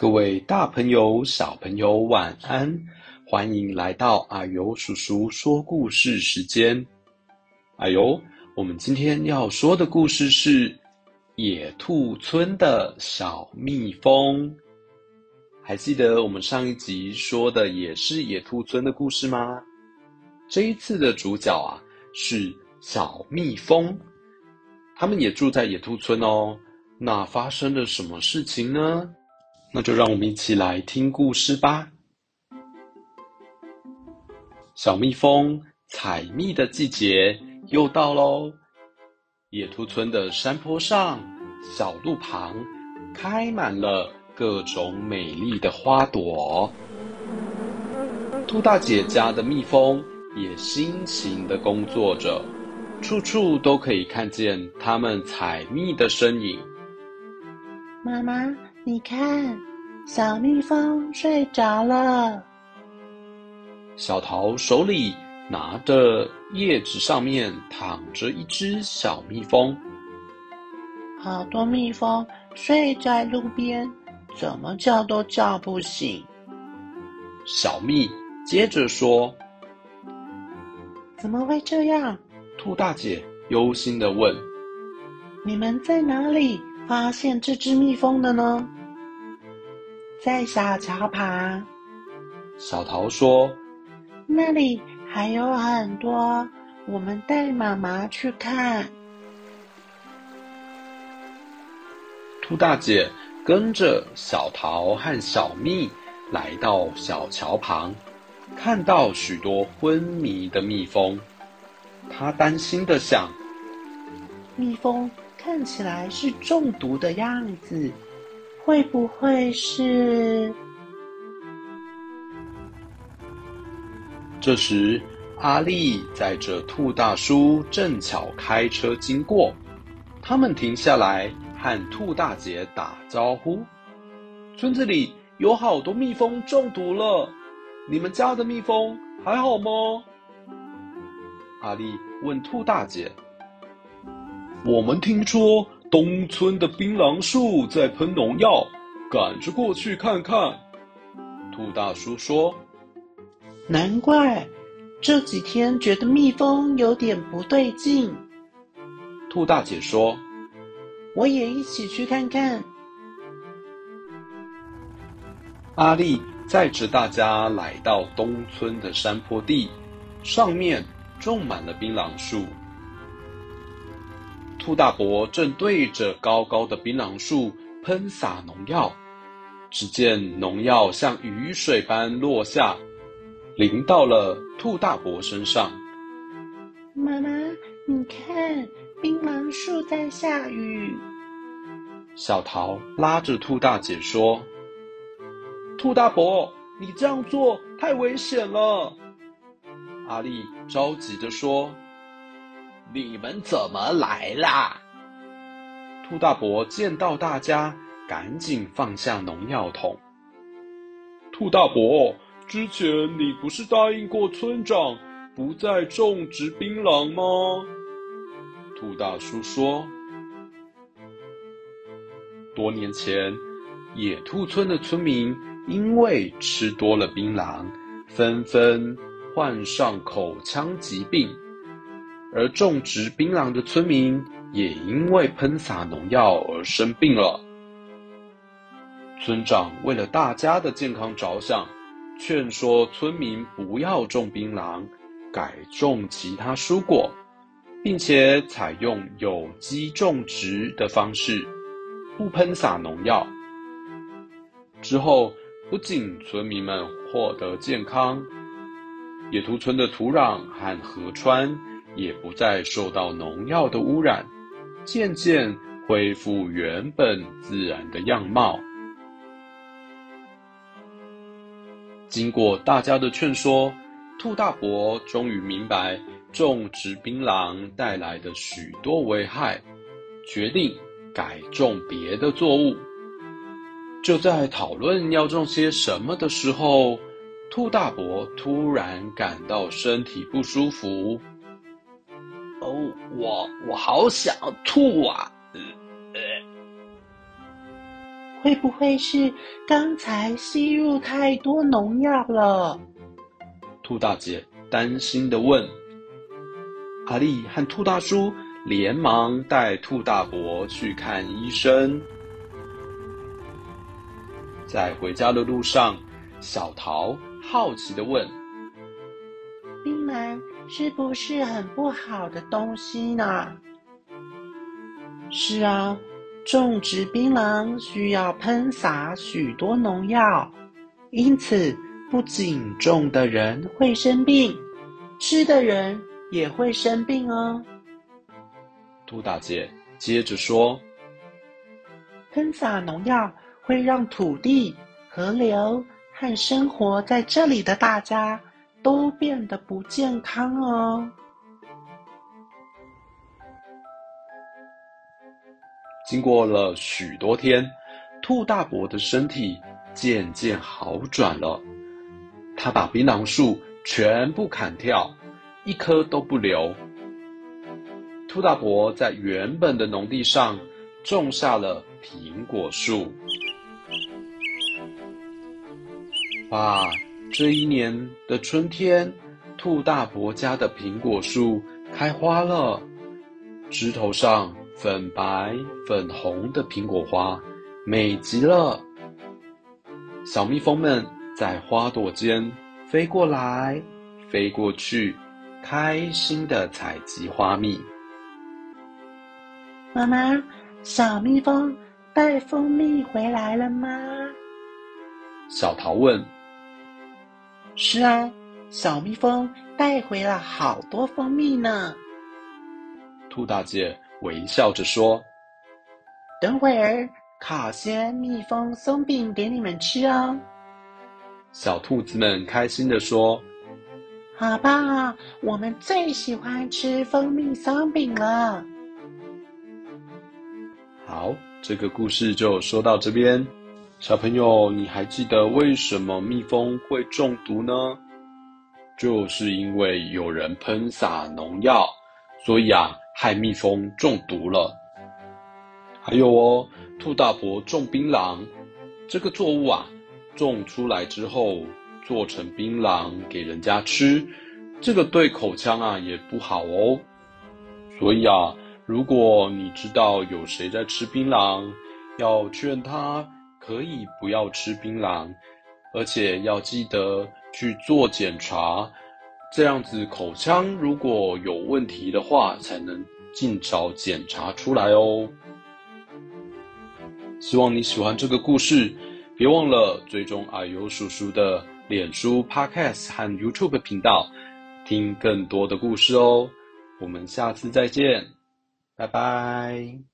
各位大朋友、小朋友，晚安！欢迎来到阿尤叔叔说故事时间。啊呦，我们今天要说的故事是野兔村的小蜜蜂。还记得我们上一集说的也是野兔村的故事吗？这一次的主角啊是小蜜蜂，他们也住在野兔村哦。那发生了什么事情呢？那就让我们一起来听故事吧。小蜜蜂采蜜的季节又到喽。野兔村的山坡上、小路旁，开满了各种美丽的花朵。兔大姐家的蜜蜂也辛勤的工作着，处处都可以看见它们采蜜的身影。妈妈。你看，小蜜蜂睡着了。小桃手里拿着叶子，上面躺着一只小蜜蜂。好多蜜蜂睡在路边，怎么叫都叫不醒。小蜜接着说：“怎么会这样？”兔大姐忧心地问：“你们在哪里？”发现这只蜜蜂的呢？在小桥旁。小桃说：“那里还有很多，我们带妈妈去看。”兔大姐跟着小桃和小蜜来到小桥旁，看到许多昏迷的蜜蜂，她担心的想：“蜜蜂。”看起来是中毒的样子，会不会是？这时，阿力载着兔大叔正巧开车经过，他们停下来和兔大姐打招呼：“村子里有好多蜜蜂中毒了，你们家的蜜蜂还好吗？”阿力问兔大姐。我们听说东村的槟榔树在喷农药，赶着过去看看。兔大叔说：“难怪这几天觉得蜜蜂有点不对劲。”兔大姐说：“我也一起去看看。”阿力载着大家来到东村的山坡地，上面种满了槟榔树。兔大伯正对着高高的槟榔树喷洒农药，只见农药像雨水般落下，淋到了兔大伯身上。妈妈，你看，槟榔树在下雨。小桃拉着兔大姐说：“兔大伯，你这样做太危险了。”阿力着急地说。你们怎么来啦？兔大伯见到大家，赶紧放下农药桶。兔大伯，之前你不是答应过村长不再种植槟榔吗？兔大叔说：“多年前，野兔村的村民因为吃多了槟榔，纷纷患上口腔疾病。”而种植槟榔的村民也因为喷洒农药而生病了。村长为了大家的健康着想，劝说村民不要种槟榔，改种其他蔬果，并且采用有机种植的方式，不喷洒农药。之后，不仅村民们获得健康，野兔村的土壤和河川。也不再受到农药的污染，渐渐恢复原本自然的样貌。经过大家的劝说，兔大伯终于明白种植槟榔带来的许多危害，决定改种别的作物。就在讨论要种些什么的时候，兔大伯突然感到身体不舒服。我我好想吐啊！呃呃，会不会是刚才吸入太多农药了？兔大姐担心的问。阿力和兔大叔连忙带兔大伯去看医生。在回家的路上，小桃好奇的问：“槟榔是不是很不好的东西呢？”是啊，种植槟榔需要喷洒许多农药，因此不仅种的人会生病，吃的人也会生病哦。兔大姐接着说：“喷洒农药会让土地、河流和生活在这里的大家都变得不健康哦。”经过了许多天，兔大伯的身体渐渐好转了。他把槟榔树全部砍掉，一棵都不留。兔大伯在原本的农地上种下了苹果树。哇，这一年的春天，兔大伯家的苹果树开花了，枝头上。粉白、粉红的苹果花，美极了。小蜜蜂们在花朵间飞过来、飞过去，开心的采集花蜜。妈妈，小蜜蜂带蜂蜜回来了吗？小桃问。是啊，小蜜蜂带回了好多蜂蜜呢。兔大姐。微笑着说：“等会儿烤些蜜蜂松饼给你们吃哦。”小兔子们开心地说：“好棒啊！我们最喜欢吃蜂蜜松饼了。”好，这个故事就说到这边。小朋友，你还记得为什么蜜蜂会中毒呢？就是因为有人喷洒农药，所以啊。害蜜蜂中毒了。还有哦，兔大伯种槟榔，这个作物啊，种出来之后做成槟榔给人家吃，这个对口腔啊也不好哦。所以啊，如果你知道有谁在吃槟榔，要劝他可以不要吃槟榔，而且要记得去做检查。这样子口腔如果有问题的话，才能尽早检查出来哦。希望你喜欢这个故事，别忘了追踪阿尤叔叔的脸书、Podcast 和 YouTube 频道，听更多的故事哦。我们下次再见，拜拜。